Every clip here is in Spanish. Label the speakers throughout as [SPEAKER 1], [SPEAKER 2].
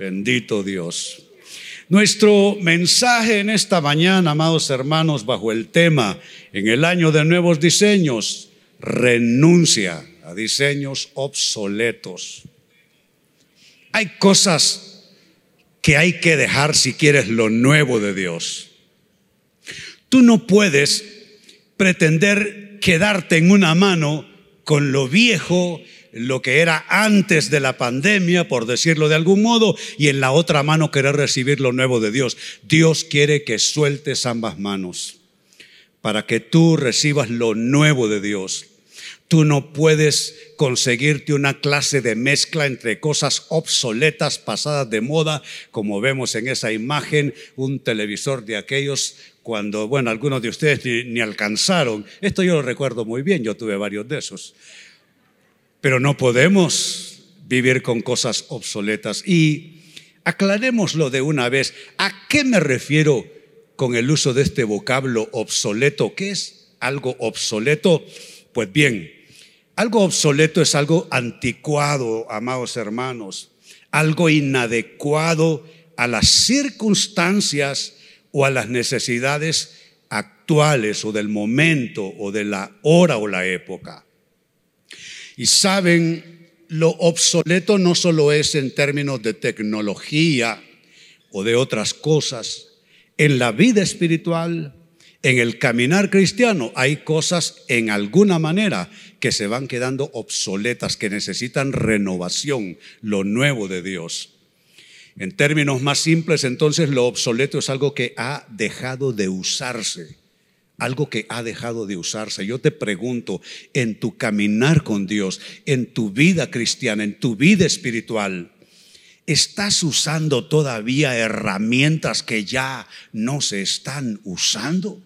[SPEAKER 1] Bendito Dios. Nuestro mensaje en esta mañana, amados hermanos, bajo el tema, en el año de nuevos diseños, renuncia a diseños obsoletos. Hay cosas que hay que dejar si quieres lo nuevo de Dios. Tú no puedes pretender quedarte en una mano con lo viejo lo que era antes de la pandemia, por decirlo de algún modo, y en la otra mano querer recibir lo nuevo de Dios. Dios quiere que sueltes ambas manos para que tú recibas lo nuevo de Dios. Tú no puedes conseguirte una clase de mezcla entre cosas obsoletas, pasadas de moda, como vemos en esa imagen, un televisor de aquellos cuando, bueno, algunos de ustedes ni, ni alcanzaron. Esto yo lo recuerdo muy bien, yo tuve varios de esos. Pero no podemos vivir con cosas obsoletas. Y aclarémoslo de una vez. ¿A qué me refiero con el uso de este vocablo obsoleto? ¿Qué es algo obsoleto? Pues bien, algo obsoleto es algo anticuado, amados hermanos, algo inadecuado a las circunstancias o a las necesidades actuales o del momento o de la hora o la época. Y saben, lo obsoleto no solo es en términos de tecnología o de otras cosas. En la vida espiritual, en el caminar cristiano, hay cosas en alguna manera que se van quedando obsoletas, que necesitan renovación, lo nuevo de Dios. En términos más simples, entonces, lo obsoleto es algo que ha dejado de usarse algo que ha dejado de usarse. Yo te pregunto, en tu caminar con Dios, en tu vida cristiana, en tu vida espiritual, ¿estás usando todavía herramientas que ya no se están usando?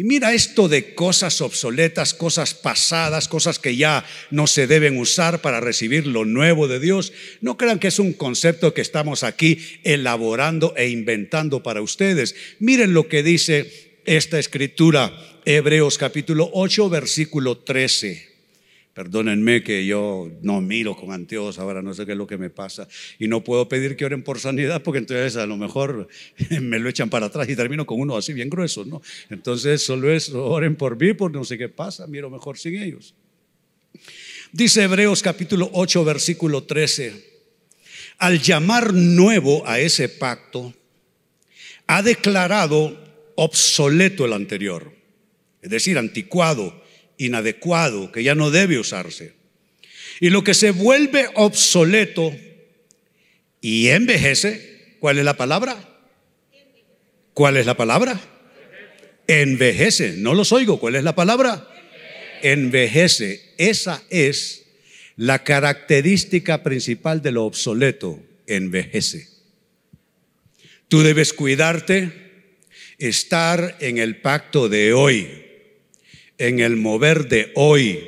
[SPEAKER 1] Y mira esto de cosas obsoletas, cosas pasadas, cosas que ya no se deben usar para recibir lo nuevo de Dios. No crean que es un concepto que estamos aquí elaborando e inventando para ustedes. Miren lo que dice esta escritura, Hebreos capítulo 8, versículo 13. Perdónenme que yo no miro con anteojos ahora, no sé qué es lo que me pasa. Y no puedo pedir que oren por sanidad porque entonces a lo mejor me lo echan para atrás y termino con uno así bien grueso, ¿no? Entonces solo es oren por mí porque no sé qué pasa, miro mejor sin ellos. Dice Hebreos capítulo 8, versículo 13. Al llamar nuevo a ese pacto, ha declarado obsoleto el anterior, es decir, anticuado inadecuado, que ya no debe usarse. Y lo que se vuelve obsoleto y envejece, ¿cuál es la palabra? ¿Cuál es la palabra? Envejece, no los oigo, ¿cuál es la palabra? Envejece, esa es la característica principal de lo obsoleto, envejece. Tú debes cuidarte, estar en el pacto de hoy, en el mover de hoy,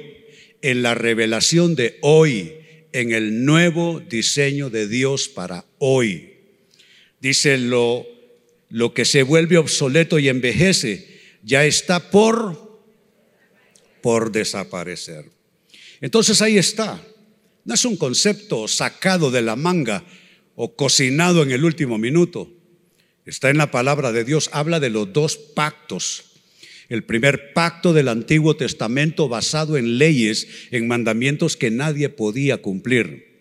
[SPEAKER 1] en la revelación de hoy, en el nuevo diseño de Dios para hoy. Dice lo, lo que se vuelve obsoleto y envejece, ya está por, por desaparecer. Entonces ahí está. No es un concepto sacado de la manga o cocinado en el último minuto. Está en la palabra de Dios. Habla de los dos pactos el primer pacto del Antiguo Testamento basado en leyes, en mandamientos que nadie podía cumplir.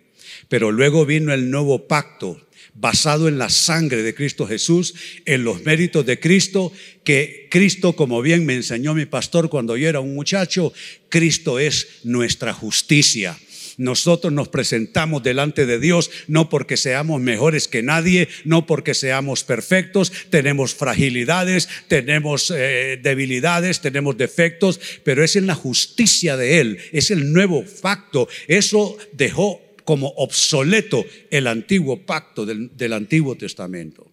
[SPEAKER 1] Pero luego vino el nuevo pacto basado en la sangre de Cristo Jesús, en los méritos de Cristo, que Cristo, como bien me enseñó mi pastor cuando yo era un muchacho, Cristo es nuestra justicia. Nosotros nos presentamos delante de Dios no porque seamos mejores que nadie, no porque seamos perfectos, tenemos fragilidades, tenemos eh, debilidades, tenemos defectos, pero es en la justicia de Él, es el nuevo pacto. Eso dejó como obsoleto el antiguo pacto del, del Antiguo Testamento.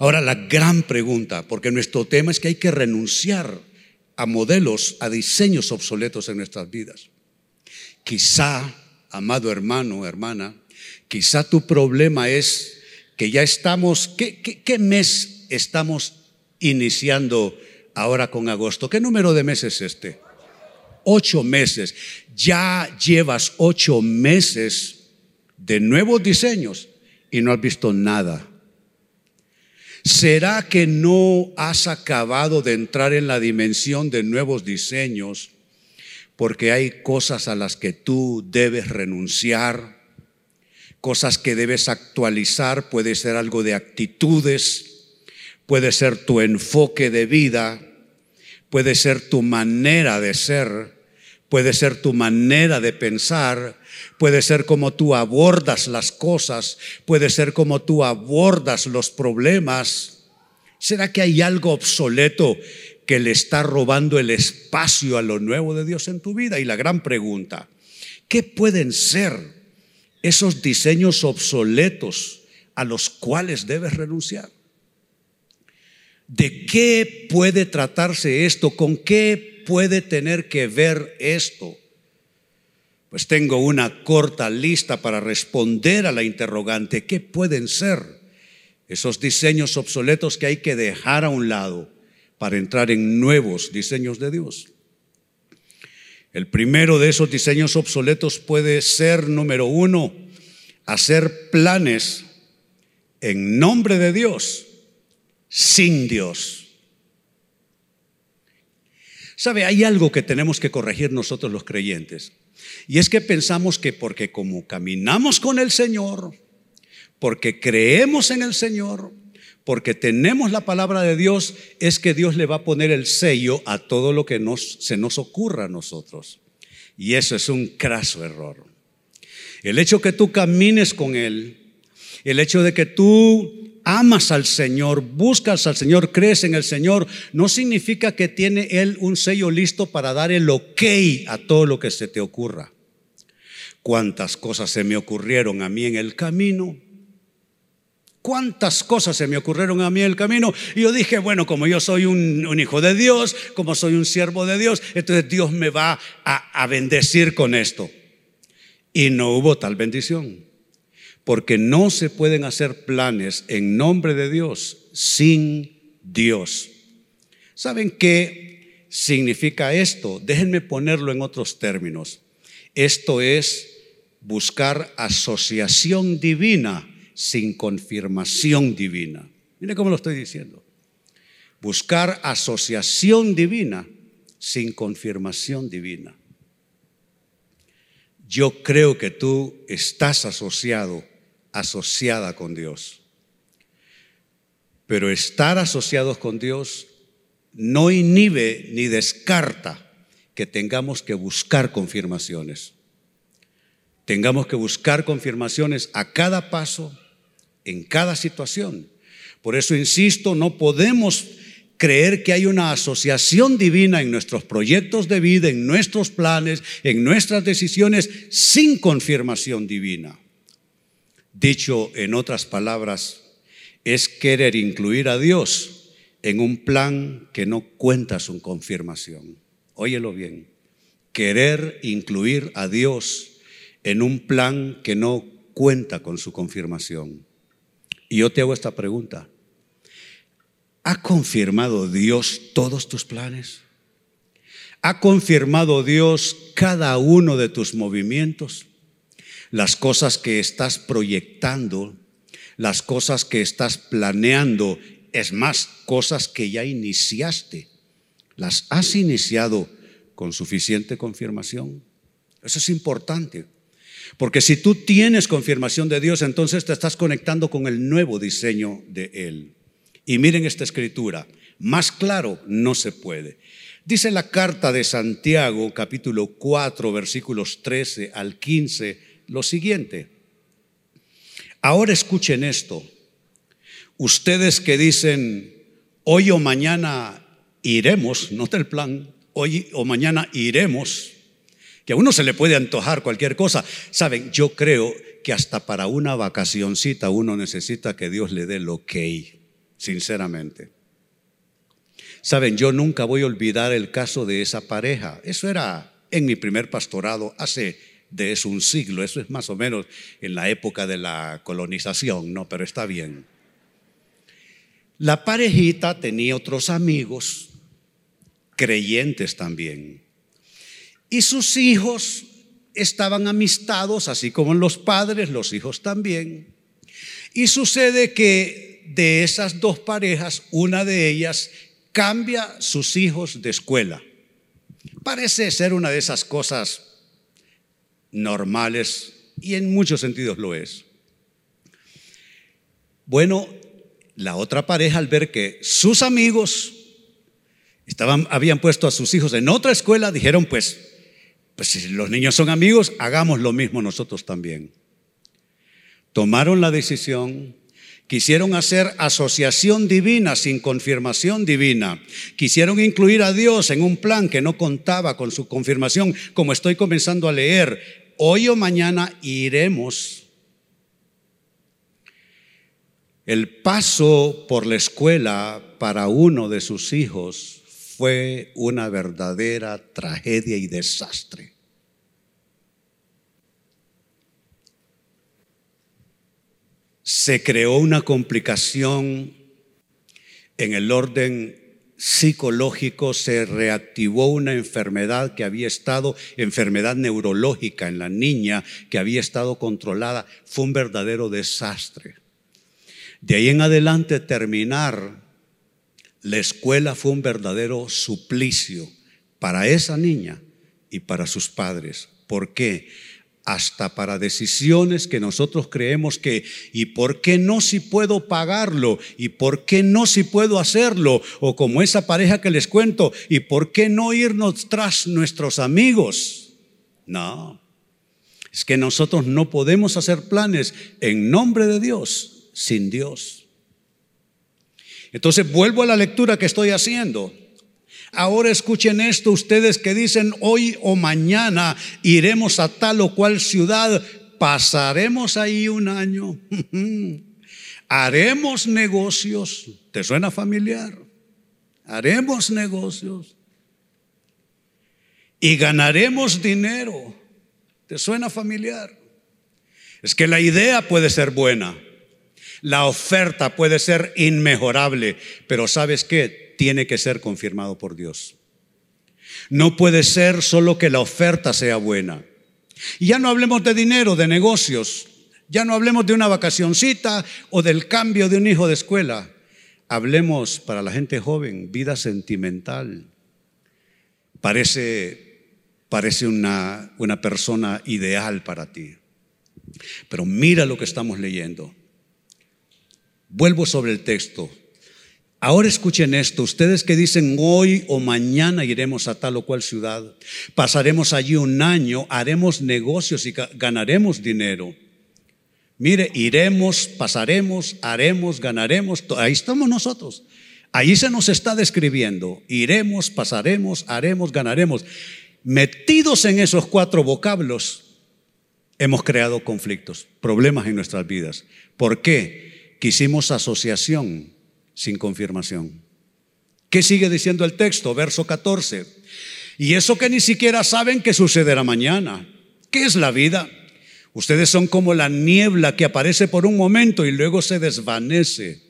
[SPEAKER 1] Ahora la gran pregunta, porque nuestro tema es que hay que renunciar a modelos, a diseños obsoletos en nuestras vidas. Quizá, amado hermano, hermana, quizá tu problema es que ya estamos, ¿qué, mes estamos iniciando ahora con agosto? ¿Qué número de meses es este? Ocho meses. Ya llevas ocho meses de nuevos diseños y no has visto nada. ¿Será que no has acabado de entrar en la dimensión de nuevos diseños porque hay cosas a las que tú debes renunciar? Cosas que debes actualizar, puede ser algo de actitudes, puede ser tu enfoque de vida, puede ser tu manera de ser, puede ser tu manera de pensar, puede ser como tú abordas las cosas, puede ser como tú abordas los problemas. ¿Será que hay algo obsoleto que le está robando el espacio a lo nuevo de Dios en tu vida? Y la gran pregunta, ¿qué pueden ser esos diseños obsoletos a los cuales debes renunciar? ¿De qué puede tratarse esto? ¿Con qué puede tener que ver esto? Pues tengo una corta lista para responder a la interrogante. ¿Qué pueden ser esos diseños obsoletos que hay que dejar a un lado para entrar en nuevos diseños de Dios? El primero de esos diseños obsoletos puede ser, número uno, hacer planes en nombre de Dios, sin Dios. ¿Sabe? Hay algo que tenemos que corregir nosotros los creyentes. Y es que pensamos que porque como caminamos con el Señor, porque creemos en el Señor, porque tenemos la palabra de Dios, es que Dios le va a poner el sello a todo lo que nos, se nos ocurra a nosotros. Y eso es un craso error. El hecho que tú camines con Él, el hecho de que tú amas al Señor, buscas al Señor, crees en el Señor, no significa que tiene Él un sello listo para dar el ok a todo lo que se te ocurra. Cuántas cosas se me ocurrieron a mí en el camino. Cuántas cosas se me ocurrieron a mí en el camino. Y yo dije, bueno, como yo soy un, hijo de Dios, como soy un siervo de Dios, entonces Dios me va a, a bendecir con esto. Y no hubo tal bendición porque no se pueden hacer planes en nombre de Dios sin Dios. ¿Saben qué significa esto? Déjenme ponerlo en otros términos. Esto es buscar asociación divina sin confirmación divina. Mire cómo lo estoy diciendo. Buscar asociación divina sin confirmación divina. Yo creo que tú estás asociado asociada con Dios. Pero estar asociados con Dios no inhibe ni descarta que tengamos que buscar confirmaciones. Tengamos que buscar confirmaciones a cada paso, en cada situación. Por eso insisto, no podemos creer que hay una asociación divina en nuestros proyectos de vida, en nuestros planes, en nuestras decisiones, sin confirmación divina. Dicho en otras palabras, es querer incluir a Dios en un plan que no cuenta su confirmación. Óyelo bien, querer incluir a Dios en un plan que no cuenta con su confirmación. Y yo te hago esta pregunta. ¿Ha confirmado Dios todos tus planes? ¿Ha confirmado Dios cada uno de tus movimientos? las cosas que estás proyectando, las cosas que estás planeando, es más, cosas que ya iniciaste, las has iniciado con suficiente confirmación. Eso es importante. Porque si tú tienes confirmación de Dios, entonces te estás conectando con el nuevo diseño de Él. Y miren esta escritura, más claro no se puede. Dice la carta de Santiago, capítulo 4, versículos 13 al 15, lo siguiente. Ahora escuchen esto. Ustedes que dicen, hoy o mañana iremos, nota el plan, hoy o mañana iremos, que a uno se le puede antojar cualquier cosa. Saben, yo creo que hasta para una vacacioncita uno necesita que Dios le dé lo que sinceramente. Saben, yo nunca voy a olvidar el caso de esa pareja. Eso era en mi primer pastorado hace de es un siglo, eso es más o menos en la época de la colonización, ¿no? Pero está bien. La parejita tenía otros amigos, creyentes también, y sus hijos estaban amistados, así como los padres, los hijos también. Y sucede que de esas dos parejas, una de ellas cambia sus hijos de escuela. Parece ser una de esas cosas normales y en muchos sentidos lo es. Bueno, la otra pareja al ver que sus amigos estaban, habían puesto a sus hijos en otra escuela, dijeron pues, pues si los niños son amigos, hagamos lo mismo nosotros también. Tomaron la decisión, quisieron hacer asociación divina sin confirmación divina, quisieron incluir a Dios en un plan que no contaba con su confirmación, como estoy comenzando a leer. Hoy o mañana iremos el paso por la escuela para uno de sus hijos fue una verdadera tragedia y desastre. Se creó una complicación en el orden psicológico, se reactivó una enfermedad que había estado, enfermedad neurológica en la niña que había estado controlada. Fue un verdadero desastre. De ahí en adelante terminar la escuela fue un verdadero suplicio para esa niña y para sus padres. ¿Por qué? Hasta para decisiones que nosotros creemos que, ¿y por qué no si puedo pagarlo? ¿Y por qué no si puedo hacerlo? O como esa pareja que les cuento, ¿y por qué no irnos tras nuestros amigos? No, es que nosotros no podemos hacer planes en nombre de Dios sin Dios. Entonces vuelvo a la lectura que estoy haciendo. Ahora escuchen esto ustedes que dicen hoy o mañana iremos a tal o cual ciudad, pasaremos ahí un año, haremos negocios, ¿te suena familiar? Haremos negocios y ganaremos dinero, ¿te suena familiar? Es que la idea puede ser buena. La oferta puede ser inmejorable, pero ¿sabes qué? Tiene que ser confirmado por Dios. No puede ser solo que la oferta sea buena. Y ya no hablemos de dinero, de negocios. Ya no hablemos de una vacacioncita o del cambio de un hijo de escuela. Hablemos para la gente joven, vida sentimental. Parece, parece una, una persona ideal para ti. Pero mira lo que estamos leyendo. Vuelvo sobre el texto. Ahora escuchen esto, ustedes que dicen hoy o mañana iremos a tal o cual ciudad, pasaremos allí un año, haremos negocios y ganaremos dinero. Mire, iremos, pasaremos, haremos, ganaremos, ahí estamos nosotros. Ahí se nos está describiendo, iremos, pasaremos, haremos, ganaremos. Metidos en esos cuatro vocablos, hemos creado conflictos, problemas en nuestras vidas. ¿Por qué? Quisimos asociación sin confirmación. ¿Qué sigue diciendo el texto? Verso 14. Y eso que ni siquiera saben que sucederá mañana. ¿Qué es la vida? Ustedes son como la niebla que aparece por un momento y luego se desvanece.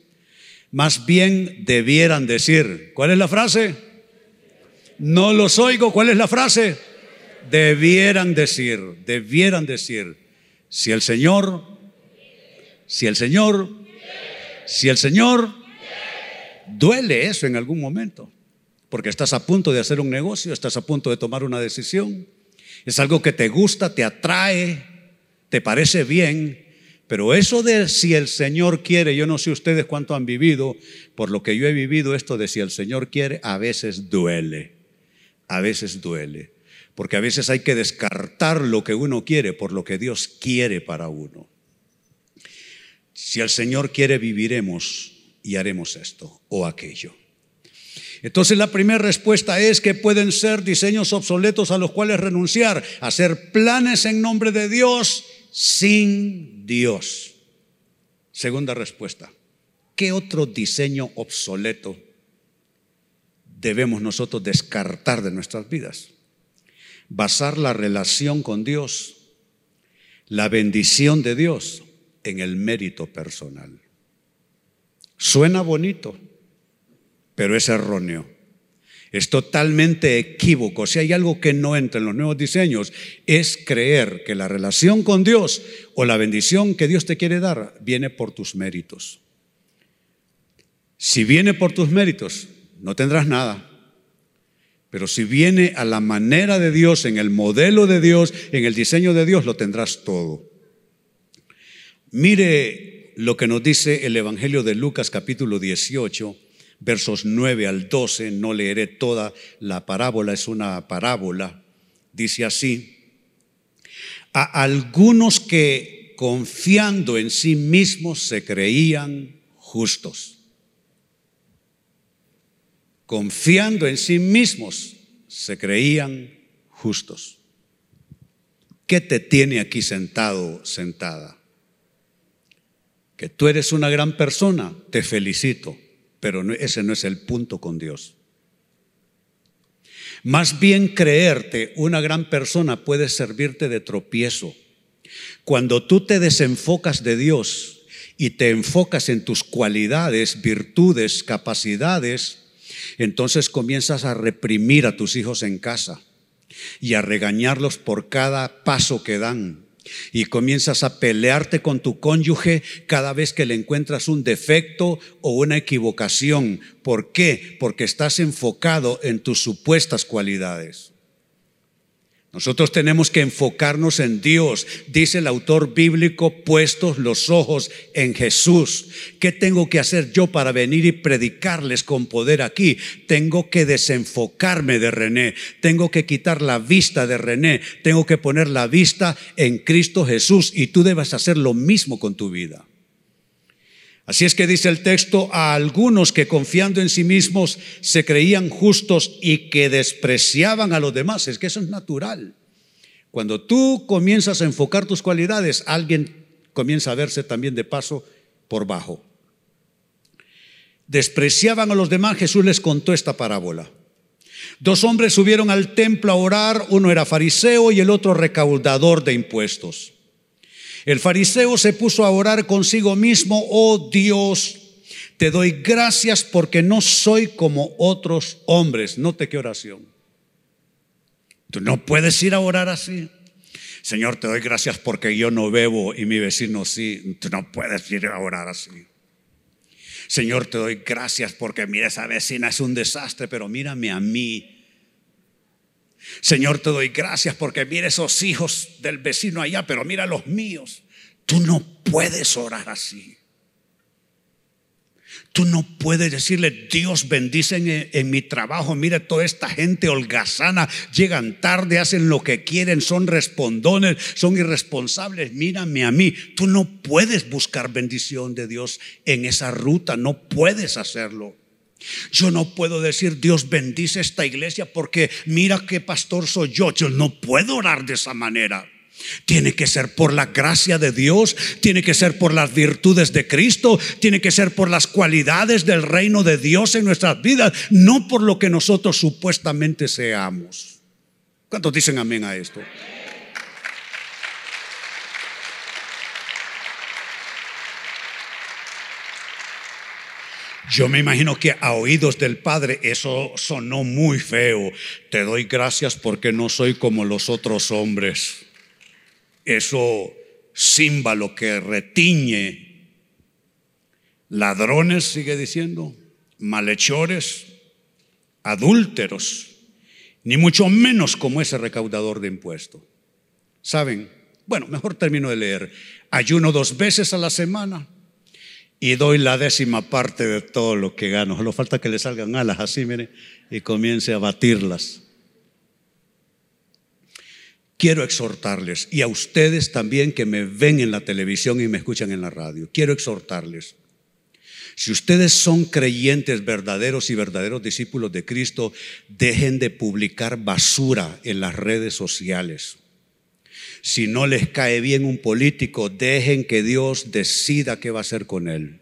[SPEAKER 1] Más bien debieran decir, ¿cuál es la frase? No los oigo, ¿cuál es la frase? Debieran decir, debieran decir, si el Señor, si el Señor si el Señor duele eso en algún momento, porque estás a punto de hacer un negocio, estás a punto de tomar una decisión, es algo que te gusta, te atrae, te parece bien, pero eso de si el Señor quiere, yo no sé ustedes cuánto han vivido, por lo que yo he vivido esto de si el Señor quiere, a veces duele, a veces duele, porque a veces hay que descartar lo que uno quiere por lo que Dios quiere para uno. Si el Señor quiere, viviremos y haremos esto o aquello. Entonces la primera respuesta es que pueden ser diseños obsoletos a los cuales renunciar, hacer planes en nombre de Dios sin Dios. Segunda respuesta, ¿qué otro diseño obsoleto debemos nosotros descartar de nuestras vidas? Basar la relación con Dios, la bendición de Dios en el mérito personal. Suena bonito, pero es erróneo. Es totalmente equívoco. Si hay algo que no entra en los nuevos diseños, es creer que la relación con Dios o la bendición que Dios te quiere dar viene por tus méritos. Si viene por tus méritos, no tendrás nada. Pero si viene a la manera de Dios, en el modelo de Dios, en el diseño de Dios, lo tendrás todo. Mire lo que nos dice el Evangelio de Lucas capítulo 18 versos 9 al 12, no leeré toda la parábola, es una parábola, dice así, a algunos que confiando en sí mismos se creían justos, confiando en sí mismos se creían justos. ¿Qué te tiene aquí sentado, sentada? Que tú eres una gran persona, te felicito pero ese no es el punto con Dios. Más bien creerte una gran persona puede servirte de tropiezo. Cuando tú te desenfocas de Dios y te enfocas en tus cualidades, virtudes, capacidades, entonces comienzas a reprimir a tus hijos en casa y a regañarlos por cada paso que dan y comienzas a pelearte con tu cónyuge cada vez que le encuentras un defecto o una equivocación. ¿Por qué? Porque estás enfocado en tus supuestas cualidades. Nosotros tenemos que enfocarnos en Dios, dice el autor bíblico, puestos los ojos en Jesús. ¿Qué tengo que hacer yo para venir y predicarles con poder aquí? Tengo que desenfocarme de René, tengo que quitar la vista de René, tengo que poner la vista en Cristo Jesús y tú debes hacer lo mismo con tu vida. Así es que dice el texto, a algunos que confiando en sí mismos se creían justos y que despreciaban a los demás. Es que eso es natural. Cuando tú comienzas a enfocar tus cualidades, alguien comienza a verse también de paso por bajo. Despreciaban a los demás, Jesús les contó esta parábola. Dos hombres subieron al templo a orar, uno era fariseo y el otro recaudador de impuestos. El fariseo se puso a orar consigo mismo, oh Dios, te doy gracias porque no soy como otros hombres. Note qué oración. Tú no puedes ir a orar así. Señor, te doy gracias porque yo no bebo y mi vecino sí. Tú no puedes ir a orar así. Señor, te doy gracias porque mira, esa vecina es un desastre, pero mírame a mí. Señor, te doy gracias porque mira esos hijos del vecino allá, pero mira los míos. Tú no puedes orar así. Tú no puedes decirle, Dios bendice en, en, mi trabajo. Mira, toda esta gente holgazana, llegan tarde, hacen lo que quieren, son respondones, son irresponsables. Mírame a mí. Tú no puedes buscar bendición de Dios en esa ruta, no puedes hacerlo. Yo no puedo decir Dios bendice esta iglesia porque mira qué pastor soy yo. Yo no puedo orar de esa manera. Tiene que ser por la gracia de Dios, tiene que ser por las virtudes de Cristo, tiene que ser por las cualidades del reino de Dios en nuestras vidas, no por lo que nosotros supuestamente seamos. ¿Cuántos dicen amén a esto? Yo me imagino que a oídos del Padre eso sonó muy feo. Te doy gracias porque no soy como los otros hombres. Eso símbolo que retiñe. Ladrones, sigue diciendo, malhechores, adúlteros, ni mucho menos como ese recaudador de impuestos. ¿Saben? Bueno, mejor termino de leer. Ayuno dos veces a la semana y doy la décima parte de todo lo que gano. Solo falta que le salgan alas así, mire, y comience a batirlas. Quiero exhortarles, y a ustedes también que me ven en la televisión y me escuchan en la radio, quiero exhortarles. Si ustedes son creyentes verdaderos y verdaderos discípulos de Cristo, dejen de publicar basura en las redes sociales. Si no les cae bien un político, dejen que Dios decida qué va a hacer con él.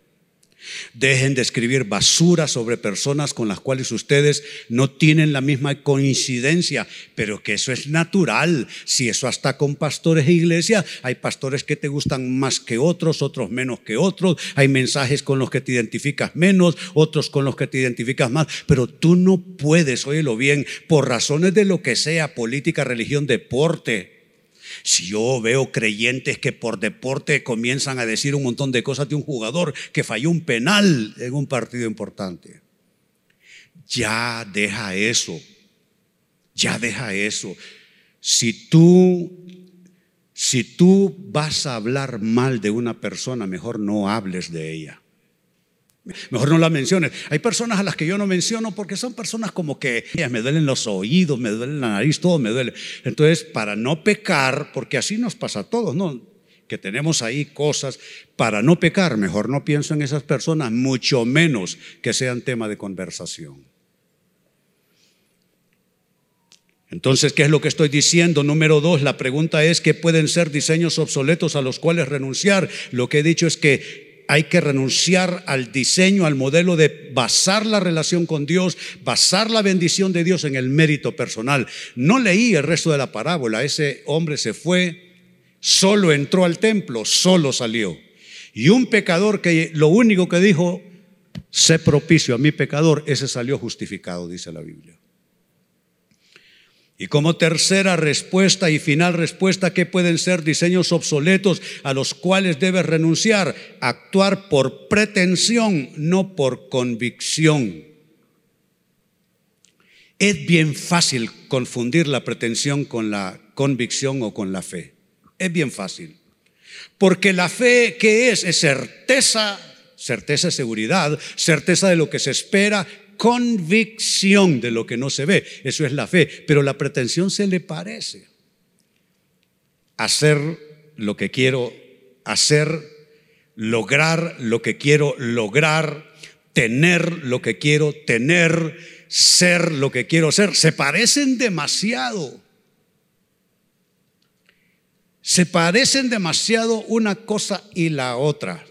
[SPEAKER 1] Dejen de escribir basura sobre personas con las cuales ustedes no tienen la misma coincidencia, pero que eso es natural. Si eso hasta con pastores e iglesias, hay pastores que te gustan más que otros, otros menos que otros, hay mensajes con los que te identificas menos, otros con los que te identificas más, pero tú no puedes, óyelo bien, por razones de lo que sea, política, religión, deporte, si yo veo creyentes que por deporte comienzan a decir un montón de cosas de un jugador que falló un penal en un partido importante, ya deja eso, ya deja eso. Si tú, si tú vas a hablar mal de una persona, mejor no hables de ella. Mejor no la menciones. Hay personas a las que yo no menciono porque son personas como que me duelen los oídos, me duele la nariz, todo me duele. Entonces, para no pecar, porque así nos pasa a todos, ¿no? Que tenemos ahí cosas, para no pecar, mejor no pienso en esas personas, mucho menos que sean tema de conversación. Entonces, ¿qué es lo que estoy diciendo? Número dos, la pregunta es que pueden ser diseños obsoletos a los cuales renunciar. Lo que he dicho es que hay que renunciar al diseño, al modelo de basar la relación con Dios, basar la bendición de Dios en el mérito personal. No leí el resto de la parábola. Ese hombre se fue, solo entró al templo, solo salió. Y un pecador que lo único que dijo, sé propicio a mi pecador, ese salió justificado, dice la Biblia. Y como tercera respuesta y final respuesta, ¿qué pueden ser diseños obsoletos a los cuales debes renunciar? Actuar por pretensión, no por convicción. Es bien fácil confundir la pretensión con la convicción o con la fe. Es bien fácil. Porque la fe, ¿qué es? Es certeza, certeza, seguridad, certeza de lo que se espera, convicción de lo que no se ve. Eso es la fe. Pero la pretensión se le parece. Hacer lo que quiero hacer, lograr lo que quiero lograr, tener lo que quiero tener, ser lo que quiero ser. Se parecen demasiado. Se parecen demasiado una cosa y la otra.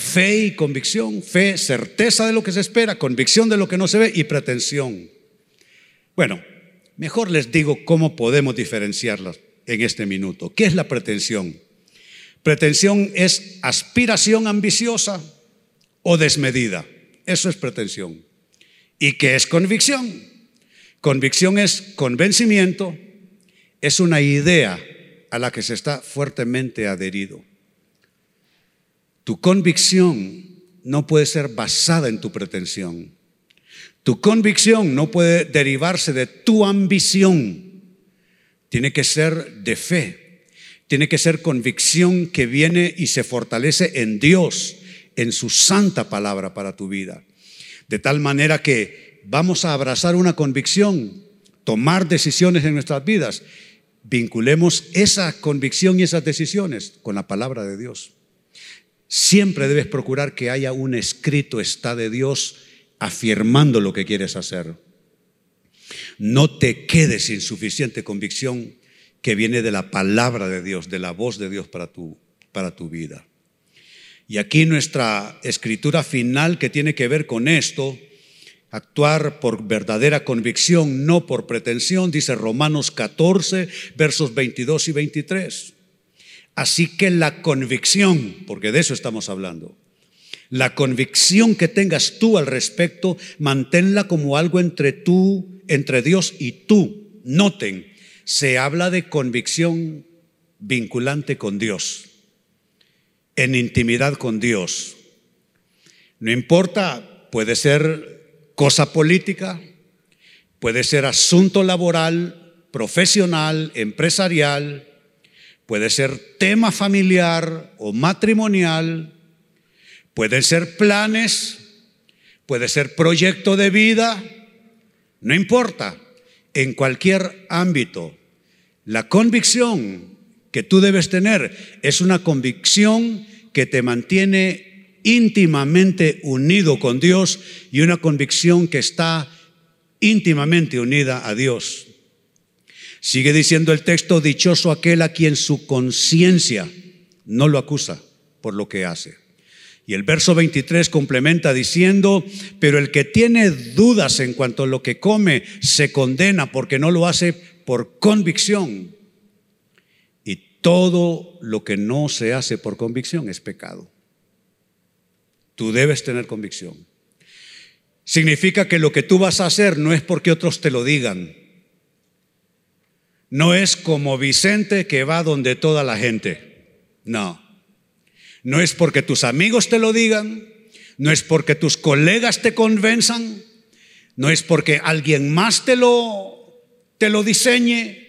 [SPEAKER 1] Fe y convicción, fe, certeza de lo que se espera, convicción de lo que no se ve y pretensión. Bueno, mejor les digo cómo podemos diferenciarlas en este minuto. ¿Qué es la pretensión? Pretensión es aspiración ambiciosa o desmedida. Eso es pretensión. ¿Y qué es convicción? Convicción es convencimiento, es una idea a la que se está fuertemente adherido. Tu convicción no puede ser basada en tu pretensión. Tu convicción no puede derivarse de tu ambición. Tiene que ser de fe. Tiene que ser convicción que viene y se fortalece en Dios, en su santa palabra para tu vida. De tal manera que vamos a abrazar una convicción, tomar decisiones en nuestras vidas. Vinculemos esa convicción y esas decisiones con la palabra de Dios. Siempre debes procurar que haya un escrito está de Dios afirmando lo que quieres hacer. No te quedes sin suficiente convicción que viene de la palabra de Dios, de la voz de Dios para tu, para tu vida. Y aquí nuestra escritura final que tiene que ver con esto, actuar por verdadera convicción, no por pretensión, dice Romanos 14, versos 22 y 23. Así que la convicción, porque de eso estamos hablando, la convicción que tengas tú al respecto, manténla como algo entre tú, entre Dios y tú. Noten, se habla de convicción vinculante con Dios, en intimidad con Dios. No importa, puede ser cosa política, puede ser asunto laboral, profesional, empresarial, puede ser tema familiar o matrimonial, puede ser planes, puede ser proyecto de vida, no importa, en cualquier ámbito. La convicción que tú debes tener es una convicción que te mantiene íntimamente unido con Dios y una convicción que está íntimamente unida a Dios. Sigue diciendo el texto, dichoso aquel a quien su conciencia no lo acusa por lo que hace. Y el verso 23 complementa diciendo, pero el que tiene dudas en cuanto a lo que come se condena porque no lo hace por convicción. Y todo lo que no se hace por convicción es pecado. Tú debes tener convicción. Significa que lo que tú vas a hacer no es porque otros te lo digan. No es como Vicente que va donde toda la gente. No. No es porque tus amigos te lo digan, no es porque tus colegas te convenzan, no es porque alguien más te lo, te lo diseñe.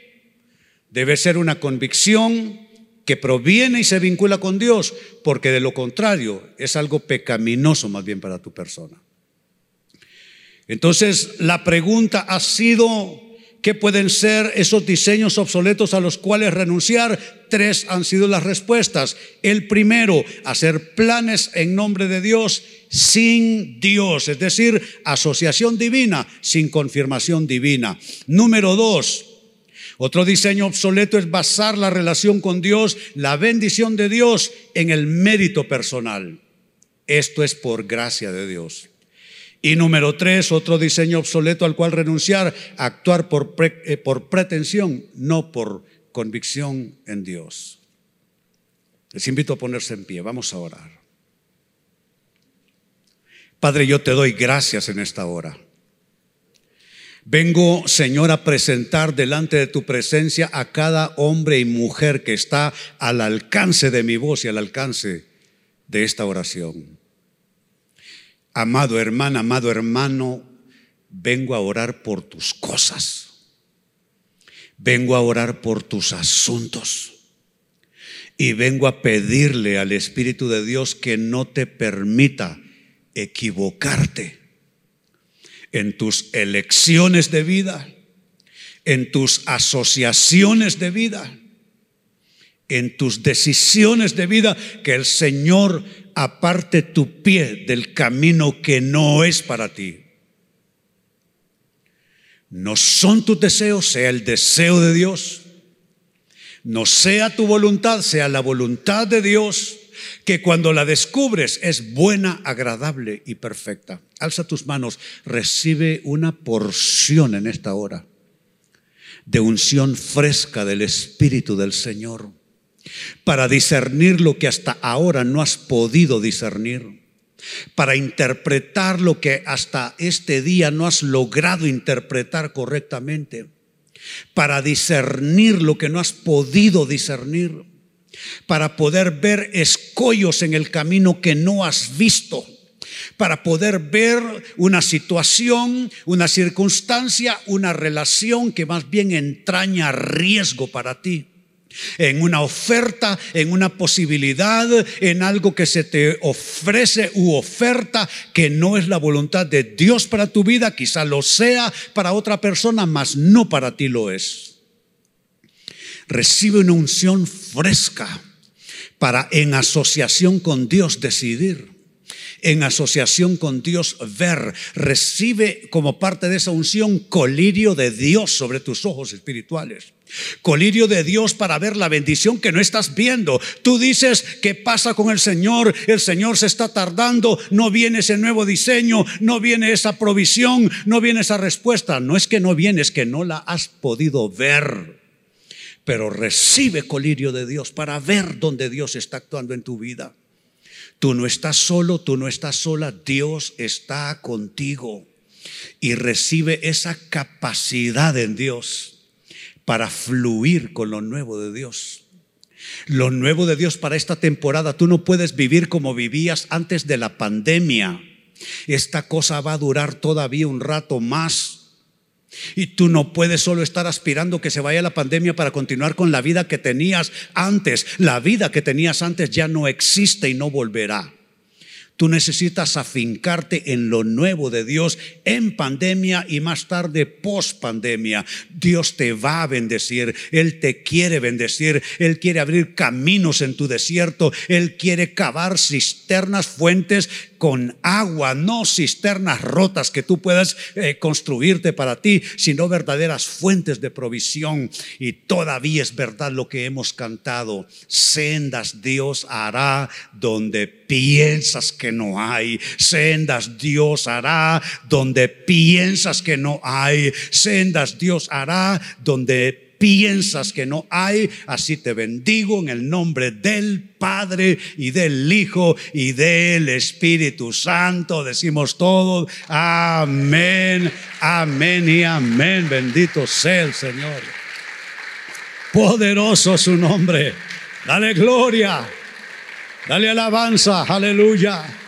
[SPEAKER 1] Debe ser una convicción que proviene y se vincula con Dios, porque de lo contrario es algo pecaminoso más bien para tu persona. Entonces, la pregunta ha sido, ¿Qué pueden ser esos diseños obsoletos a los cuales renunciar? Tres han sido las respuestas. El primero, hacer planes en nombre de Dios sin Dios, es decir, asociación divina sin confirmación divina. Número dos, otro diseño obsoleto es basar la relación con Dios, la bendición de Dios en el mérito personal. Esto es por gracia de Dios. Y número tres, otro diseño obsoleto al cual renunciar, actuar por, eh, por pretensión, no por convicción en Dios. Les invito a ponerse en pie, vamos a orar. Padre, yo te doy gracias en esta hora. Vengo, Señor, a presentar delante de tu presencia a cada hombre y mujer que está al alcance de mi voz y al alcance de esta oración. Amado hermano, amado hermano, vengo a orar por tus cosas. Vengo a orar por tus asuntos. Y vengo a pedirle al Espíritu de Dios que no te permita equivocarte en tus elecciones de vida, en tus asociaciones de vida, en tus decisiones de vida, que el Señor aparte tu pie del camino que no es para ti. No son tus deseos, sea el deseo de Dios. No sea tu voluntad, sea la voluntad de Dios, que cuando la descubres es buena, agradable y perfecta. Alza tus manos, recibe una porción en esta hora de unción fresca del Espíritu del Señor para discernir lo que hasta ahora no has podido discernir, para interpretar lo que hasta este día no has logrado interpretar correctamente, para discernir lo que no has podido discernir, para poder ver escollos en el camino que no has visto para poder ver una situación, una circunstancia, una relación que más bien entraña riesgo para ti en una oferta, en una posibilidad, en algo que se te ofrece u oferta que no es la voluntad de Dios para tu vida, quizá lo sea para otra persona, mas no para ti lo es. Recibe una unción fresca para en asociación con Dios decidir en asociación con Dios ver. Recibe como parte de esa unción colirio de Dios sobre tus ojos espirituales. Colirio de Dios para ver la bendición que no estás viendo. Tú dices, ¿qué pasa con el Señor? El Señor se está tardando, no viene ese nuevo diseño, no viene esa provisión, no viene esa respuesta. No es que no viene, es que no la has podido ver. Pero recibe colirio de Dios para ver dónde Dios está actuando en tu vida. Tú no estás solo, tú no estás sola, Dios está contigo. Y recibe esa capacidad en Dios para fluir con lo nuevo de Dios. Lo nuevo de Dios para esta temporada, tú no puedes vivir como vivías antes de la pandemia. Esta cosa va a durar todavía un rato más. Y tú no puedes solo estar aspirando que se vaya la pandemia para continuar con la vida que tenías antes. La vida que tenías antes ya no existe y no volverá. Tú necesitas afincarte en lo nuevo de Dios en pandemia y más tarde post pandemia. Dios te va a bendecir, Él te quiere bendecir, Él quiere abrir caminos en tu desierto, Él quiere cavar cisternas, fuentes con agua, no cisternas rotas que tú puedas eh, construirte para ti, sino verdaderas fuentes de provisión. Y todavía es verdad lo que hemos cantado. Sendas Dios hará donde piensas que no hay. Sendas Dios hará donde piensas que no hay. Sendas Dios hará donde piensas que no hay, así te bendigo en el nombre del Padre y del Hijo y del Espíritu Santo. Decimos todos, amén, amén y amén. Bendito sea el Señor. Poderoso su nombre. Dale gloria. Dale alabanza. Aleluya.